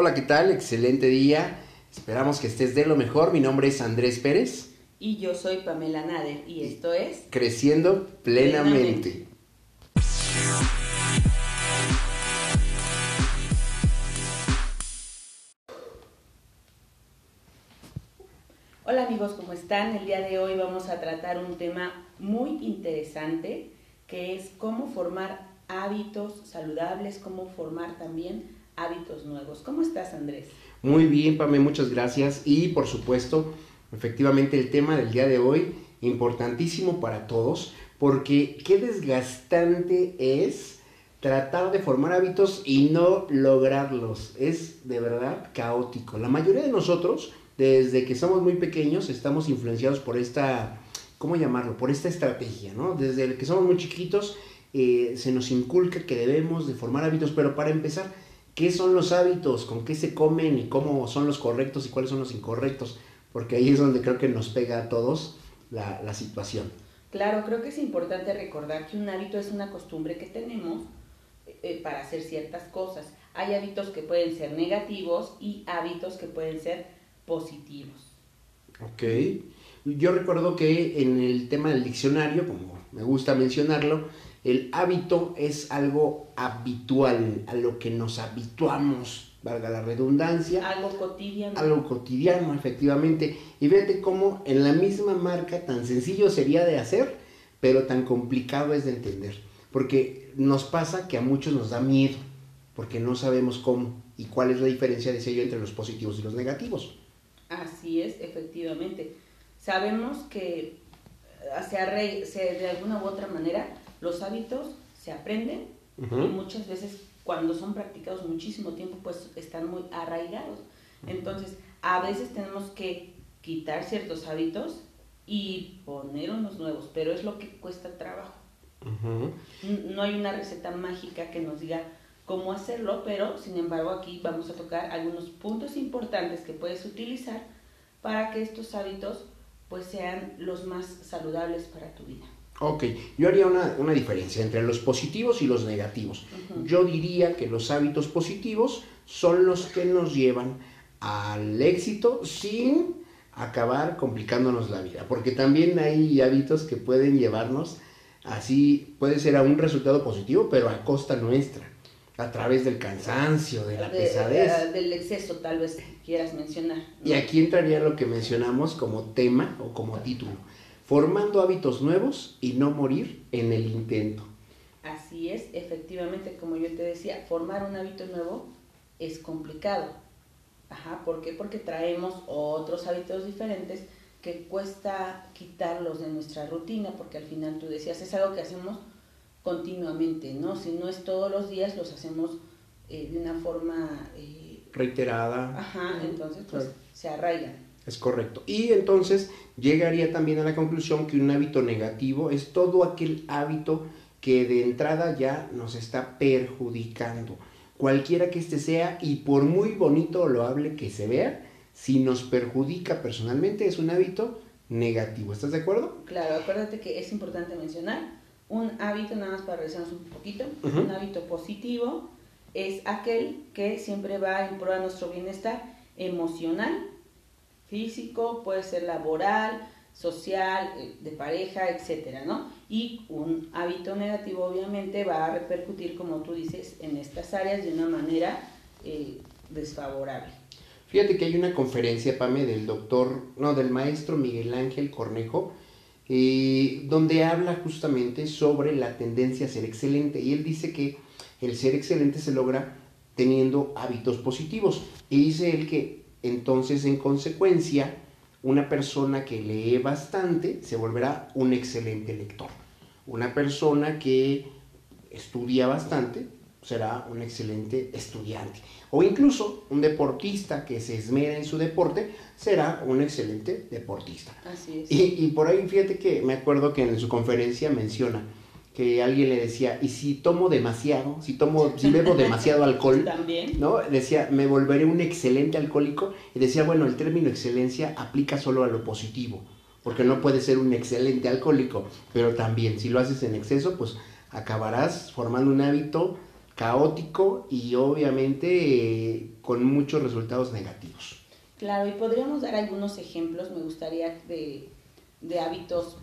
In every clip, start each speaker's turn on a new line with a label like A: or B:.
A: Hola, ¿qué tal? Excelente día. Esperamos que estés de lo mejor. Mi nombre es Andrés Pérez.
B: Y yo soy Pamela Nader y esto es
A: Creciendo plenamente.
B: Hola amigos, ¿cómo están? El día de hoy vamos a tratar un tema muy interesante que es cómo formar hábitos saludables, cómo formar también hábitos nuevos. ¿Cómo estás, Andrés?
A: Muy bien, Pame, muchas gracias. Y por supuesto, efectivamente el tema del día de hoy, importantísimo para todos, porque qué desgastante es tratar de formar hábitos y no lograrlos. Es de verdad caótico. La mayoría de nosotros, desde que somos muy pequeños, estamos influenciados por esta, ¿cómo llamarlo? Por esta estrategia, ¿no? Desde que somos muy chiquitos, eh, se nos inculca que debemos de formar hábitos, pero para empezar, ¿qué son los hábitos? ¿Con qué se comen y cómo son los correctos y cuáles son los incorrectos? Porque ahí es donde creo que nos pega a todos la, la situación.
B: Claro, creo que es importante recordar que un hábito es una costumbre que tenemos eh, para hacer ciertas cosas. Hay hábitos que pueden ser negativos y hábitos que pueden ser positivos.
A: Ok. Yo recuerdo que en el tema del diccionario, como me gusta mencionarlo, el hábito es algo habitual, a lo que nos habituamos, valga la redundancia.
B: Algo cotidiano.
A: Algo cotidiano, efectivamente. Y fíjate cómo en la misma marca tan sencillo sería de hacer, pero tan complicado es de entender. Porque nos pasa que a muchos nos da miedo, porque no sabemos cómo y cuál es la diferencia de sello entre los positivos y los negativos.
B: Así es, efectivamente. Sabemos que se, se, de alguna u otra manera los hábitos se aprenden y muchas veces cuando son practicados muchísimo tiempo pues están muy arraigados. Entonces a veces tenemos que quitar ciertos hábitos y poner unos nuevos, pero es lo que cuesta trabajo. No hay una receta mágica que nos diga cómo hacerlo, pero sin embargo aquí vamos a tocar algunos puntos importantes que puedes utilizar para que estos hábitos pues sean los más saludables para tu vida.
A: Ok, yo haría una, una diferencia entre los positivos y los negativos. Yo diría que los hábitos positivos son los que nos llevan al éxito sin acabar complicándonos la vida, porque también hay hábitos que pueden llevarnos así, puede ser a un resultado positivo, pero a costa nuestra, a través del cansancio, de la pesadez.
B: del exceso, tal vez quieras mencionar.
A: Y aquí entraría lo que mencionamos como tema o como título formando hábitos nuevos y no morir en el intento.
B: Así es, efectivamente, como yo te decía, formar un hábito nuevo es complicado. Ajá, ¿por qué? Porque traemos otros hábitos diferentes que cuesta quitarlos de nuestra rutina, porque al final tú decías, es algo que hacemos continuamente, ¿no? Si no es todos los días, los hacemos eh, de una forma...
A: Eh, Reiterada.
B: Ajá, entonces pues se arraigan.
A: Es correcto. Y entonces llegaría también a la conclusión que un hábito negativo es todo aquel hábito que de entrada ya nos está perjudicando. Cualquiera que éste sea, y por muy bonito o loable que se vea, si nos perjudica personalmente es un hábito negativo. ¿Estás de acuerdo?
B: Claro, acuérdate que es importante mencionar un hábito, nada más para revisarnos un poquito, un hábito positivo es aquel que siempre va en pro nuestro bienestar emocional, físico, puede ser laboral, social, eh, de pareja, etcétera, ¿no? Y un hábito negativo obviamente va a repercutir, como tú dices, en estas áreas de una manera eh, desfavorable.
A: Fíjate que hay una conferencia, Pame, del doctor, no, del maestro Miguel Ángel Cornejo, eh, donde habla justamente sobre la tendencia a ser excelente. Y él dice que el ser excelente se logra teniendo hábitos positivos. Y dice él que entonces en consecuencia una persona que lee bastante se volverá un excelente lector. Una persona que estudia bastante será un excelente estudiante. O incluso un deportista que se esmera en su deporte será un excelente deportista.
B: Así es.
A: Y, y por ahí fíjate que me acuerdo que en su conferencia menciona, que alguien le decía, ¿y si tomo demasiado? Si tomo, si bebo demasiado alcohol,
B: ¿También?
A: ¿no? Decía, me volveré un excelente alcohólico. Y decía, bueno, el término excelencia aplica solo a lo positivo, porque no puedes ser un excelente alcohólico, pero también si lo haces en exceso, pues acabarás formando un hábito caótico y obviamente eh, con muchos resultados negativos.
B: Claro, y podríamos dar algunos ejemplos, me gustaría, de, de hábitos,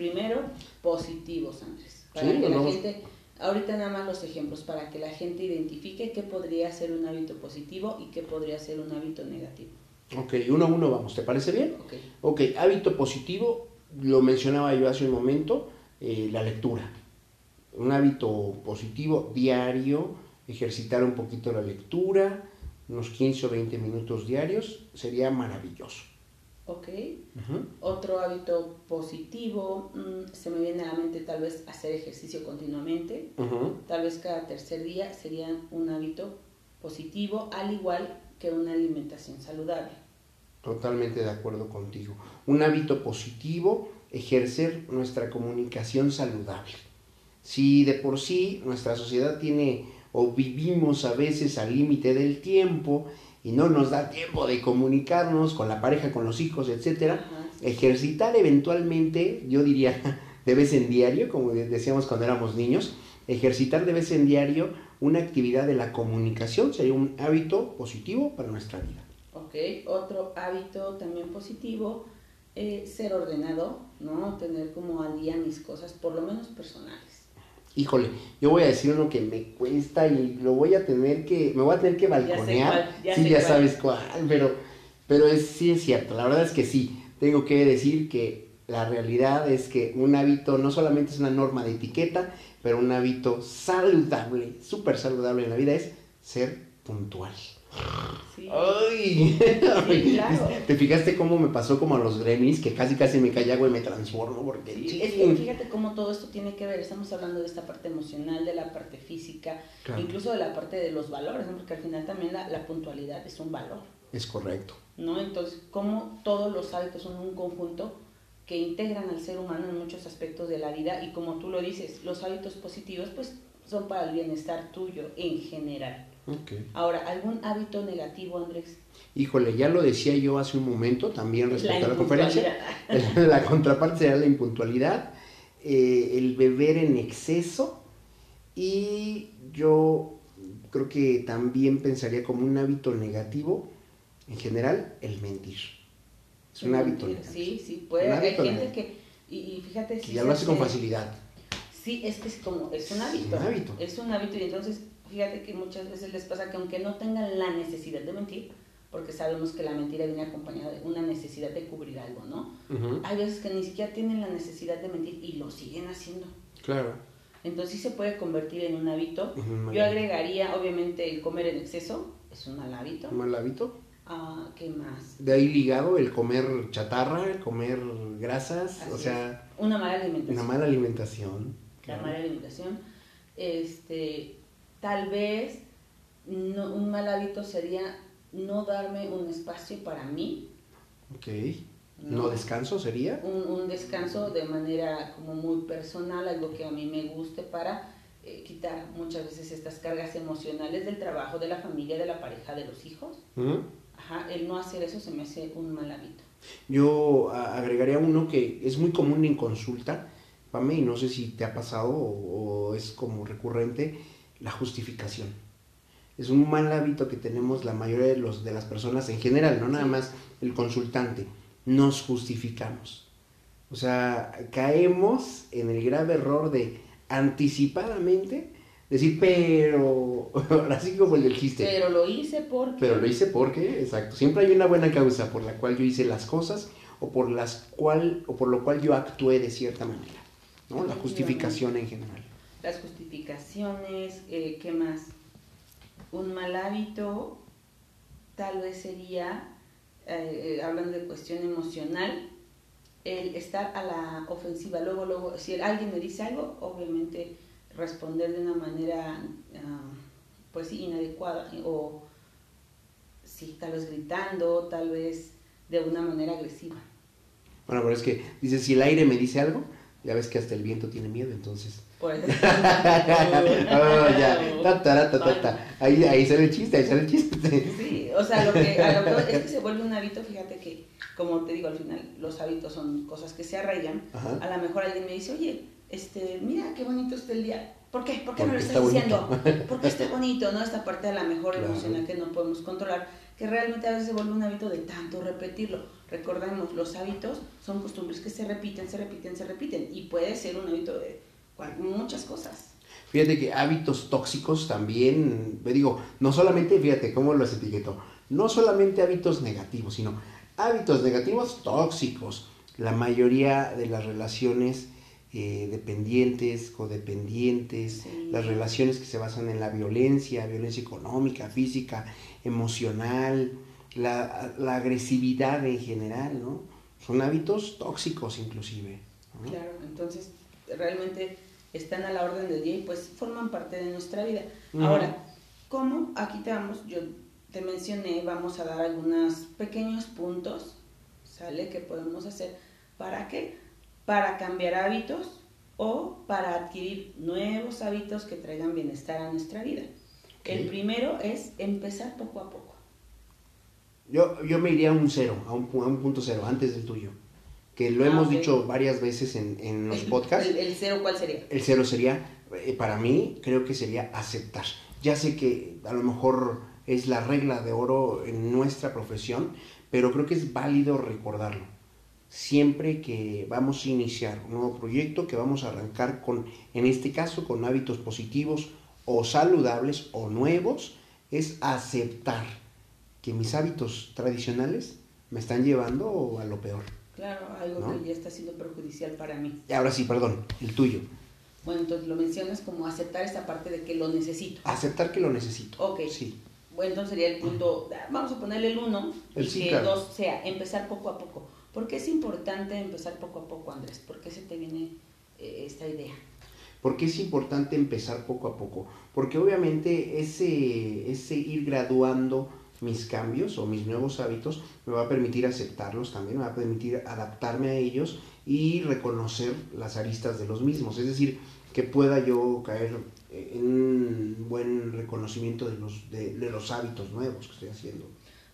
B: primero, positivos, Andrés, para que la gente, ahorita nada más los ejemplos, para que la gente identifique qué podría ser un hábito positivo y qué podría ser un hábito negativo.
A: Ok, uno a uno vamos, ¿te parece bien? Ok. Ok, hábito positivo, lo mencionaba yo hace un momento, eh, la lectura un hábito positivo diario, ejercitar un poquito la lectura, unos 15 o 20 minutos diarios, sería maravilloso.
B: Ok. Otro hábito positivo, mm, se me viene a la mente tal vez hacer ejercicio continuamente, tal vez cada tercer día sería un hábito positivo, al igual que una alimentación saludable.
A: Totalmente de acuerdo contigo. Un hábito positivo, ejercer nuestra comunicación saludable. Si de por sí nuestra sociedad tiene o vivimos a veces al límite del tiempo y no nos da tiempo de comunicarnos con la pareja, con los hijos, etcétera, ejercitar eventualmente, yo diría de vez en diario, como decíamos cuando éramos niños, ejercitar de vez en diario una actividad de la comunicación sería un hábito positivo para nuestra vida.
B: Ok, otro hábito también positivo, eh, ser ordenado, ¿no? Tener como al día mis cosas, por lo menos personales
A: híjole, yo voy a decir uno que me cuesta y lo voy a tener que, me voy a tener que balconear. Ya sí, ya sabes cuál, pero, pero es, sí es cierto, la verdad es que sí, tengo que decir que la realidad es que un hábito no solamente es una norma de etiqueta, pero un hábito saludable, súper saludable en la vida es ser puntual. Ay. ¿Te fijaste cómo me pasó como a los gremlins? Que casi casi me agua y me transformo porque...
B: fíjate cómo todo esto tiene que ver, estamos hablando de esta parte emocional, de la parte física, incluso de la parte de los valores, porque al final también la, puntualidad es un valor.
A: Es correcto.
B: ¿No? Entonces, cómo todos los hábitos son un conjunto que integran al ser humano en muchos aspectos de la vida y como tú lo dices, los hábitos positivos pues son para el bienestar tuyo en general. Ahora, ¿algún hábito negativo, Andrés?
A: Híjole, ya lo decía yo hace un momento también respecto a la conferencia. la contraparte sería la impuntualidad, eh, el beber en exceso y yo creo que también pensaría como un hábito negativo, en general, el mentir. Es un hábito negativo.
B: Sí, sí, puede. Hay gente que, y, fíjate...
A: si ya lo hace con facilidad.
B: Sí, es que es como, es un hábito. Es un hábito. Es un hábito y entonces fíjate que muchas veces les pasa que aunque no tengan la necesidad de mentir, porque sabemos que la mentira viene acompañada de una necesidad de cubrir algo, ¿no? Hay veces que ni siquiera tienen la necesidad de mentir y lo siguen haciendo.
A: Claro.
B: Entonces sí se puede convertir en un hábito. Yo agregaría, obviamente, el comer en exceso, es un mal hábito.
A: ¿Un mal hábito?
B: Ah, ¿qué más?
A: De ahí ligado el comer chatarra, el comer grasas, o sea...
B: Una mala alimentación.
A: Una mala alimentación.
B: La mala alimentación. Este, Tal vez un mal hábito sería no darme un espacio para mí.
A: Ok. ¿No, descanso sería?
B: Un, descanso de manera como muy personal, algo que a mí me guste para eh, quitar muchas veces estas cargas emocionales del trabajo, de la familia, de la pareja, de los hijos. Ajá, el no hacer eso se me hace un mal hábito.
A: Yo agregaría uno que es muy común en consulta, Pame, y no sé si te ha pasado o es como recurrente, la justificación. Es un mal hábito que tenemos la mayoría de, los, de las personas en general, no nada más el consultante. Nos justificamos. O sea, caemos en el grave error de anticipadamente decir, pero, así como el del chiste.
B: Pero lo hice porque.
A: Pero lo hice porque, exacto. Siempre hay una buena causa por la cual yo hice las cosas o por las cual o por lo cual yo actué de cierta manera, ¿no? La justificación en general
B: las justificaciones, eh, ¿qué más? Un mal hábito tal vez sería, eh, eh, hablando de cuestión emocional, el estar a la ofensiva. Luego, luego, si alguien me dice algo, obviamente responder de una manera, ah, pues inadecuada, o sí, tal vez gritando, tal vez de una manera agresiva.
A: Bueno, pero es que, dice, si el aire me dice algo, ya ves que hasta el viento tiene miedo, entonces pues. oh, ya. Ahí, ahí sale el chiste, ahí sale el chiste.
B: Sí, o sea, lo que, a lo que es que se vuelve un hábito, fíjate que, como te digo, al final los hábitos son cosas que se arraigan. A lo mejor alguien me dice, oye, este, mira qué bonito está el día. ¿Por qué? ¿Por qué no lo estás diciendo? Porque está bonito, ¿no? Esta parte de la mejor emocional que no podemos controlar, que realmente a veces se vuelve un hábito de tanto repetirlo. Recordemos, los hábitos son costumbres que se repiten, se repiten, se repiten. Y puede ser un hábito de muchas cosas.
A: Fíjate que hábitos tóxicos también, me digo, no solamente, fíjate cómo los etiqueto, no solamente hábitos negativos, sino hábitos negativos tóxicos. La mayoría de las relaciones eh, dependientes, codependientes, las relaciones que se basan en la violencia, violencia económica, física, emocional, la, agresividad en general, ¿no? Son hábitos tóxicos inclusive.
B: Claro, entonces realmente están a la orden del día y pues forman parte de nuestra vida. Ahora, ¿cómo? Aquí te vamos, yo te mencioné, vamos a dar algunos pequeños puntos, ¿sale? Que podemos hacer. ¿Para qué? Para cambiar hábitos o para adquirir nuevos hábitos que traigan bienestar a nuestra vida. El primero es empezar poco a poco.
A: Yo, yo me iría a un cero, a un, a un punto cero, antes del tuyo que lo hemos ah, dicho varias veces en, en los podcasts.
B: El, cero cuál sería?
A: El cero sería, eh, para mí, creo que sería aceptar. Ya sé que a lo mejor es la regla de oro en nuestra profesión, pero creo que es válido recordarlo. Siempre que vamos a iniciar un nuevo proyecto, que vamos a arrancar con, en este caso, con hábitos positivos o saludables o nuevos, es aceptar que mis hábitos tradicionales me están llevando a lo peor.
B: Claro, algo que ya está siendo perjudicial para mí.
A: Y ahora sí, perdón, el tuyo.
B: Bueno, entonces lo mencionas como aceptar esa parte de que lo necesito.
A: Aceptar que lo necesito.
B: Ok. Sí. Bueno, entonces sería el punto, vamos a ponerle el uno, el y que dos sea empezar poco a poco. ¿Por qué es importante empezar poco a poco, Andrés? ¿Por qué se te viene eh, esta idea?
A: ¿Por qué es importante empezar poco a poco? Porque obviamente ese, ese ir graduando mis cambios o mis nuevos hábitos, me va a permitir aceptarlos también, me va a permitir adaptarme a ellos y reconocer las aristas de los mismos. Es decir, que pueda yo caer en un buen reconocimiento de los, de, los hábitos nuevos que estoy haciendo.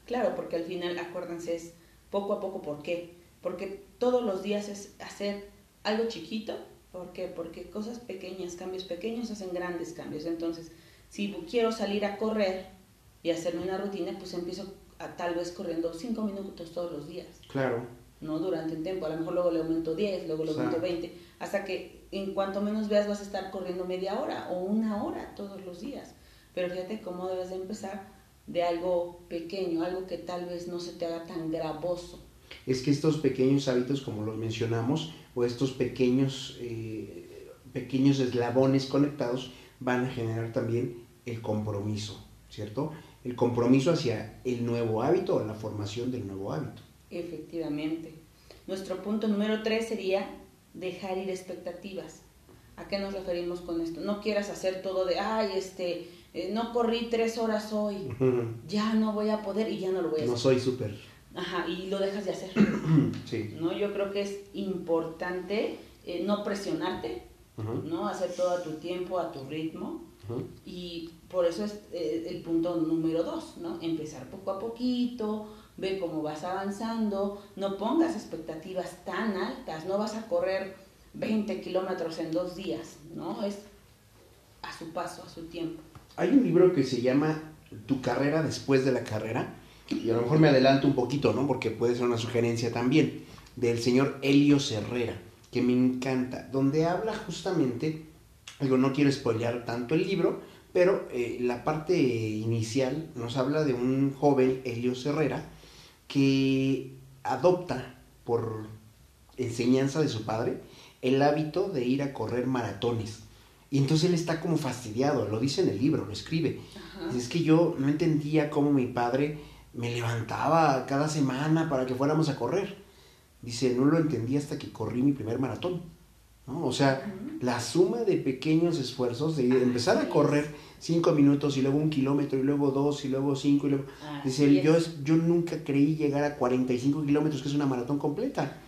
B: Claro, porque al final, acuérdense, es poco a poco, ¿por qué? Porque todos los días es hacer algo chiquito, ¿por qué? Porque cosas pequeñas, cambios pequeños hacen grandes cambios. Entonces, si quiero salir a correr, y hacerme una rutina, pues empiezo a, tal vez corriendo 5 minutos todos los días.
A: Claro.
B: ¿No? Durante el tiempo. A lo mejor luego le aumento 10, luego le aumento 20, hasta que en cuanto menos veas vas a estar corriendo media hora o una hora todos los días. Pero fíjate cómo debes de empezar de algo pequeño, algo que tal vez no se te haga tan gravoso.
A: Es que estos pequeños hábitos, como los mencionamos, o estos pequeños, eh, pequeños eslabones conectados, van a generar también el compromiso, ¿cierto? el compromiso hacia el nuevo hábito o la formación del nuevo hábito.
B: Efectivamente. Nuestro punto número tres sería dejar ir expectativas. ¿A qué nos referimos con esto? No quieras hacer todo de, ay, este, eh, no corrí tres horas hoy, ya no voy a poder y ya no lo voy a hacer.
A: No soy súper.
B: Ajá, y lo dejas de hacer.
A: sí.
B: ¿No? Yo creo que es importante eh, no presionarte, ¿no? Hacer todo a tu tiempo, a tu ritmo. Y por eso es eh, el punto número dos, ¿no? Empezar poco a poquito, ve cómo vas avanzando, no pongas expectativas tan altas, no vas a correr 20 kilómetros en dos días, ¿no? Es a su paso, a su tiempo.
A: Hay un libro que se llama Tu carrera después de la carrera, y a lo mejor me adelanto un poquito, ¿no? Porque puede ser una sugerencia también, del señor Helio Herrera, que me encanta, donde habla justamente, digo, no quiero spoilear tanto el libro, pero eh, la parte inicial nos habla de un joven, Helio Herrera, que adopta por enseñanza de su padre el hábito de ir a correr maratones. Y entonces él está como fastidiado, lo dice en el libro, lo escribe. Es que yo no entendía cómo mi padre me levantaba cada semana para que fuéramos a correr. Dice, no lo entendí hasta que corrí mi primer maratón. O sea, la suma de pequeños esfuerzos de empezar a correr cinco minutos y luego un kilómetro y luego dos y luego cinco y luego... dice yo, yo nunca creí llegar a 45 kilómetros, que es una maratón completa.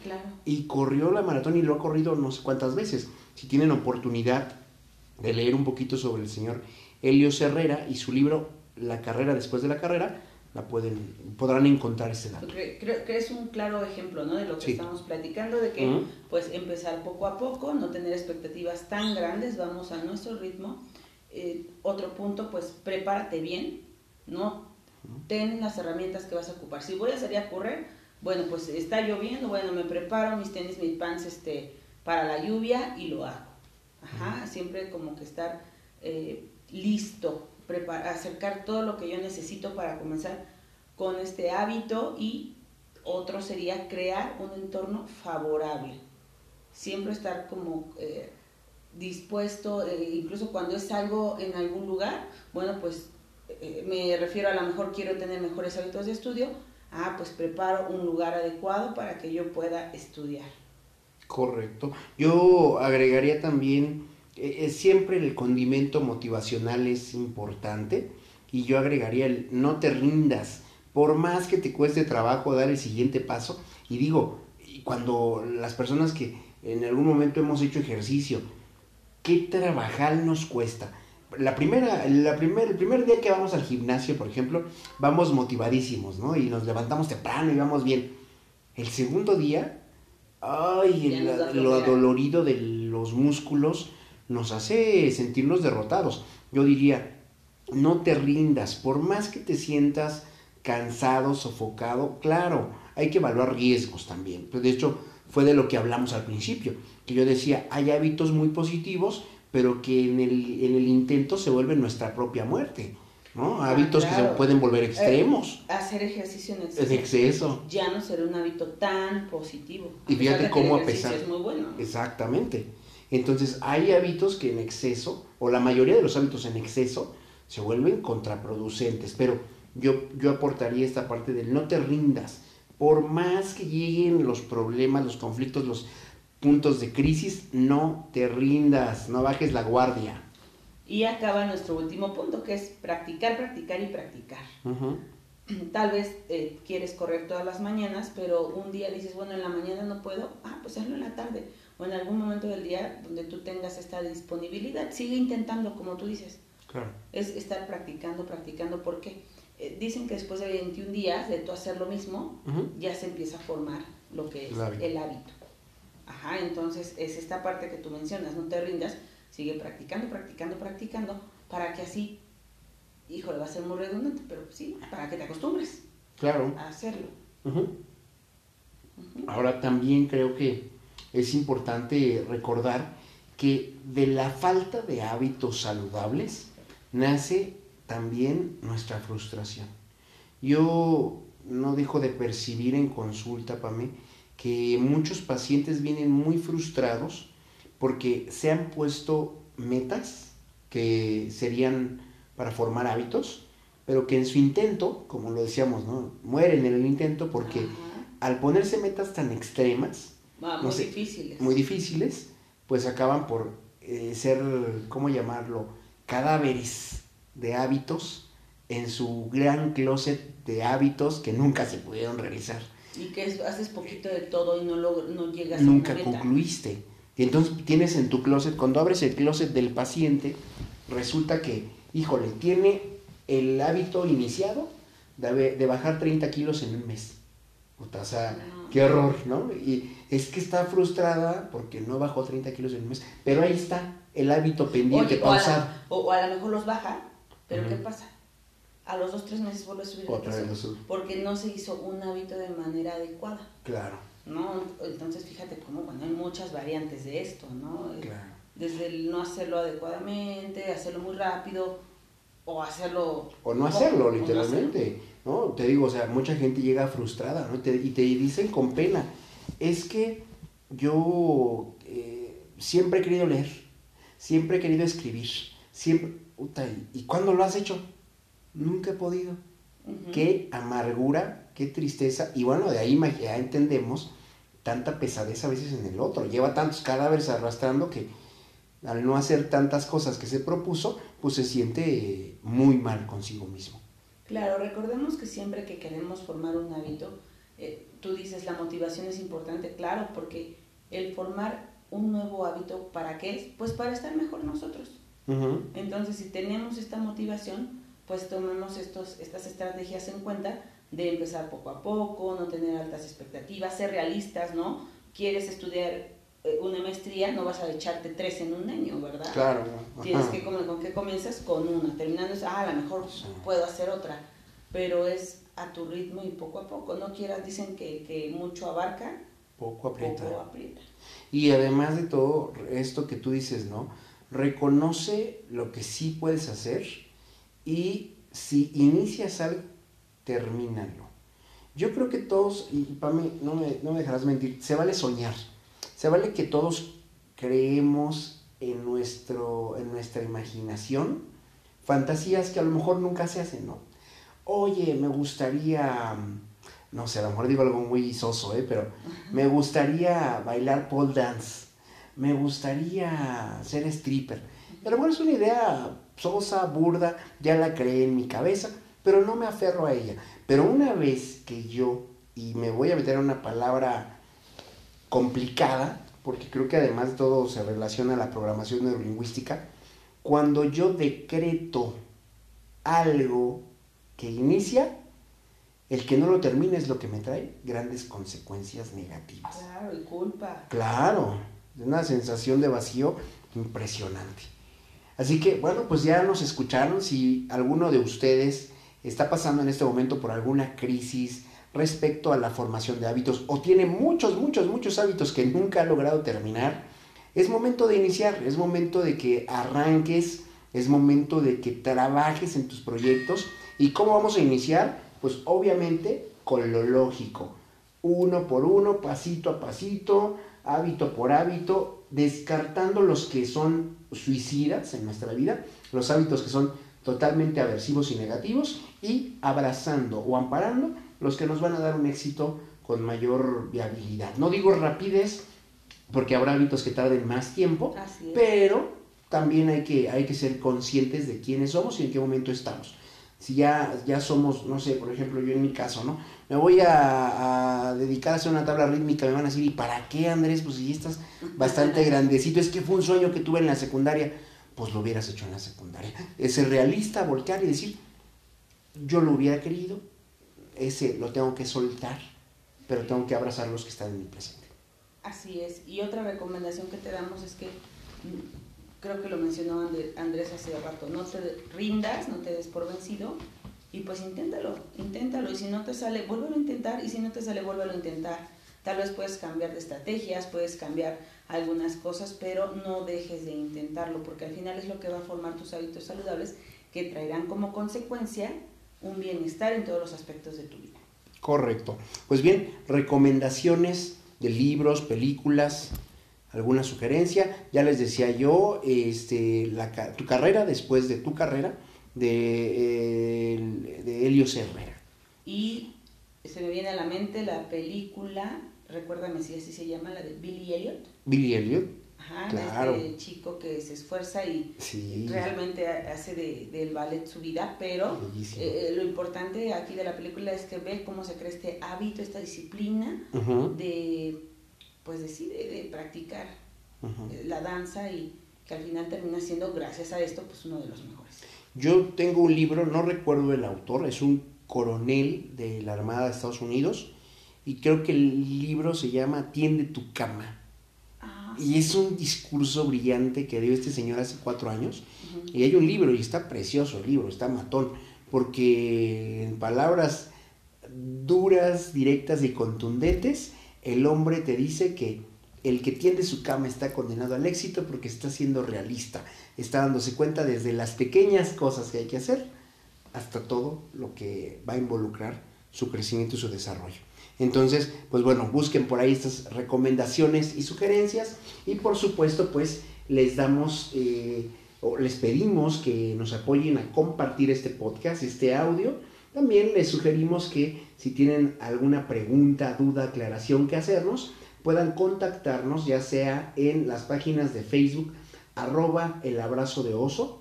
A: Y corrió la maratón y lo ha corrido no sé cuántas veces. Si tienen oportunidad de leer un poquito sobre el señor Helio Herrera y su libro La carrera después de la carrera, la pueden, podrán encontrar ese dato.
B: Creo que es un claro ejemplo, ¿no? De lo que estamos platicando, de que, pues, empezar poco a poco, no tener expectativas tan grandes, vamos a nuestro ritmo. Eh, otro punto, pues, prepárate bien, ¿no? Ten las herramientas que vas a ocupar. Si voy a salir a correr, bueno, pues está lloviendo, bueno, me preparo mis tenis, mis pants, este, para la lluvia y lo hago. Ajá, siempre como que estar eh, listo, acercar todo lo que yo necesito para comenzar con este hábito y otro sería crear un entorno favorable. Siempre estar como eh, dispuesto, eh, incluso cuando es algo en algún lugar, bueno, pues me refiero a lo mejor quiero tener mejores hábitos de estudio, ah, pues preparo un lugar adecuado para que yo pueda estudiar.
A: Correcto. Yo agregaría también, eh, siempre el condimento motivacional es importante y yo agregaría el no te rindas, por más que te cueste trabajo dar el siguiente paso. Y digo, cuando las personas que en algún momento hemos hecho ejercicio, ¿qué trabajar nos cuesta? La primera, la primer, el primer día que vamos al gimnasio, por ejemplo, vamos motivadísimos, ¿no? Y nos levantamos temprano y vamos bien. El segundo día ay, lo adolorido de los músculos nos hace sentirnos derrotados. Yo diría, no te rindas, por más que te sientas cansado, sofocado, claro, hay que evaluar riesgos también. De hecho, fue de lo que hablamos al principio, que yo decía, hay hábitos muy positivos, pero que en el, en el intento se vuelve nuestra propia muerte. ¿No? Ah, Hábitos que se pueden volver extremos.
B: Eh, hacer ejercicio en
A: exceso. En exceso.
B: Ya no será un hábito tan positivo.
A: Y fíjate cómo a pesar.
B: Es muy bueno.
A: Exactamente. Entonces, hay hábitos que en exceso, o la mayoría de los hábitos en exceso, se vuelven contraproducentes. Pero yo, yo aportaría esta parte del no te rindas. Por más que lleguen los problemas, los conflictos, los puntos de crisis, no te rindas, no bajes la guardia.
B: Y acaba nuestro último punto, que es practicar, practicar y practicar. Tal vez eh, quieres correr todas las mañanas, pero un día dices, bueno, en la mañana no puedo, ah, pues hazlo en la tarde. O en algún momento del día donde tú tengas esta disponibilidad, sigue intentando, como tú dices.
A: Claro.
B: Es estar practicando, practicando, porque eh, dicen que después de 21 días de tú hacer lo mismo, ya se empieza a formar lo que es el hábito. Ajá, entonces es esta parte que tú mencionas, no te rindas, sigue practicando, practicando, practicando, para que así, híjole, va a ser muy redundante, pero sí, para que te acostumbres
A: claro.
B: a hacerlo.
A: Ahora también creo que es importante recordar que de la falta de hábitos saludables nace también nuestra frustración. Yo no dejo de percibir en consulta, Pame, que muchos pacientes vienen muy frustrados porque se han puesto metas que serían para formar hábitos, pero que en su intento, como lo decíamos, ¿no? mueren en el intento porque al ponerse metas tan extremas,
B: muy difíciles,
A: muy difíciles, pues acaban por eh, ser, ¿cómo llamarlo? Cadáveres de hábitos en su gran closet de hábitos que nunca se pudieron realizar.
B: Y que haces poquito de todo y no, lo, no llegas
A: nunca a Nunca concluiste. Y entonces tienes en tu closet, cuando abres el closet del paciente, resulta que, híjole, tiene el hábito iniciado de, bajar 30 kilos en un mes. O sea, qué horror, ¿no? Y es que está frustrada porque no bajó 30 kilos en un mes. Pero ahí está el hábito pendiente, pausado.
B: O, a lo mejor los baja, pero ¿qué pasa? A los dos, tres meses vuelve a subir
A: Otra vez
B: Porque no se hizo un hábito de manera adecuada.
A: Claro.
B: ¿No? Entonces fíjate cómo, bueno, hay muchas variantes de esto, ¿no? Desde el no hacerlo adecuadamente, hacerlo muy rápido, o hacerlo...
A: O no hacerlo, literalmente, no, Te digo, o sea, mucha gente llega frustrada, ¿no? y te dicen con pena, es que yo eh, siempre he querido leer, siempre he querido escribir, siempre... ¿Y cuándo lo has hecho? Nunca he podido. Qué amargura, qué tristeza. Y bueno, de ahí ya entendemos tanta pesadez a veces en el otro. Lleva tantos cadáveres arrastrando que al no hacer tantas cosas que se propuso, pues se siente muy mal consigo mismo.
B: Claro, recordemos que siempre que queremos formar un hábito, eh, tú dices la motivación es importante, claro, porque el formar un nuevo hábito, ¿para qué es? Pues para estar mejor nosotros. Entonces, si tenemos esta motivación, pues tomemos estos, estas estrategias en cuenta de empezar poco a poco, no tener altas expectativas, ser realistas, ¿no? Quieres estudiar eh, una maestría, no vas a echarte tres en un año, ¿verdad?
A: Claro.
B: Tienes que, ¿con qué comienzas? Con una, terminando, ah, a lo mejor puedo hacer otra, pero es a tu ritmo y poco a poco, no quieras, dicen que, que mucho abarca,
A: poco aprieta.
B: poco aprieta.
A: Y además de todo esto que tú dices, ¿no? Reconoce lo que sí puedes hacer y si inicias algo, termínalo. Yo creo que todos, y para mí, no me, no me dejarás mentir, se vale soñar. Se vale que todos creemos en, nuestro, en nuestra imaginación fantasías que a lo mejor nunca se hacen, ¿no? Oye, me gustaría, no sé, a lo mejor digo algo muy soso, ¿eh? Pero me gustaría bailar pole dance, me gustaría ser stripper. a lo mejor es una idea sosa, burda, ya la creé en mi cabeza, pero no me aferro a ella. Pero una vez que yo, y me voy a meter en una palabra complicada, porque creo que además de todo se relaciona a la programación neurolingüística, cuando yo decreto algo que inicia, el que no lo termine es lo que me trae grandes consecuencias negativas.
B: Claro, y culpa.
A: Claro, una sensación de vacío impresionante. Así que, bueno, pues ya nos escucharon. Si alguno de ustedes está pasando en este momento por alguna crisis, respecto a la formación de hábitos o tiene muchos, muchos, muchos hábitos que nunca ha logrado terminar, es momento de iniciar, es momento de que arranques, es momento de que trabajes en tus proyectos. ¿Y cómo vamos a iniciar? Pues obviamente con lo lógico, uno por uno, pasito a pasito, hábito por hábito, descartando los que son suicidas en nuestra vida, los hábitos que son totalmente aversivos y negativos, y abrazando o amparando los que nos van a dar un éxito con mayor viabilidad. No digo rapidez, porque habrá hábitos que tarden más tiempo, pero también hay que, hay que ser conscientes de quiénes somos y en qué momento estamos. Si ya, ya somos, no sé, por ejemplo, yo en mi caso, ¿no? Me voy a, dedicar a hacer una tabla rítmica, me van a decir, ¿y para qué, Andrés? Pues si estás bastante grandecito, es que fue un sueño que tuve en la secundaria, pues lo hubieras hecho en la secundaria. Es ser realista, voltear y decir, yo lo hubiera querido, ese lo tengo que soltar, pero tengo que abrazar los que están en mi presente.
B: Así es. Y otra recomendación que te damos es que, mm, creo que lo mencionó Andrés hace rato, no te rindas, no te des por vencido y pues inténtalo, inténtalo. Y si no te sale, vuélvelo a intentar y si no te sale, vuélvelo a intentar. Tal vez puedes cambiar de estrategias, puedes cambiar algunas cosas, pero no dejes de intentarlo porque al final es lo que va a formar tus hábitos saludables que traerán como consecuencia un bienestar en todos los aspectos de tu vida.
A: Correcto. Pues bien, recomendaciones de libros, películas, alguna sugerencia. Ya les decía yo, este, la, tu carrera después de tu carrera de, de Helio Herrera.
B: Y se me viene a la mente la película, recuérdame si así se llama, la de Billy Elliot.
A: Billy Elliot.
B: Ajá, este chico que se esfuerza y realmente hace de, del ballet su vida, pero eh, lo importante aquí de la película es que ve cómo se crea este hábito, esta disciplina de, pues de, practicar eh, la danza y que al final termina siendo, gracias a esto, pues uno de los mejores.
A: Yo tengo un libro, no recuerdo el autor, es un coronel de la Armada de Estados Unidos y creo que el libro se llama Tiende tu cama y es un discurso brillante que dio este señor hace cuatro años. Y hay un libro, y está precioso el libro, está matón, porque en palabras duras, directas y contundentes, el hombre te dice que el que tiende su cama está condenado al éxito porque está siendo realista, está dándose cuenta desde las pequeñas cosas que hay que hacer hasta todo lo que va a involucrar su crecimiento y su desarrollo. Entonces, pues bueno, busquen por ahí estas recomendaciones y sugerencias y por supuesto, pues les damos eh, o les pedimos que nos apoyen a compartir este podcast, este audio. También les sugerimos que si tienen alguna pregunta, duda, aclaración que hacernos, puedan contactarnos ya sea en las páginas de Facebook arroba el abrazo de oso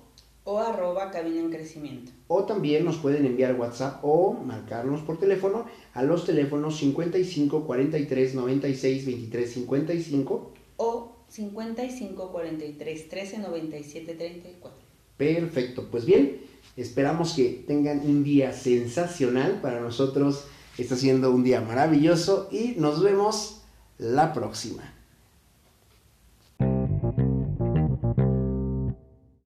B: o arroba cabina en crecimiento.
A: O también nos pueden enviar WhatsApp o marcarnos por teléfono a los teléfonos 55 43 96 23 55
B: o 55 43 13 97 34.
A: Perfecto, pues bien, Esperamos que tengan un día sensacional. Para nosotros está siendo un día maravilloso y nos vemos la próxima.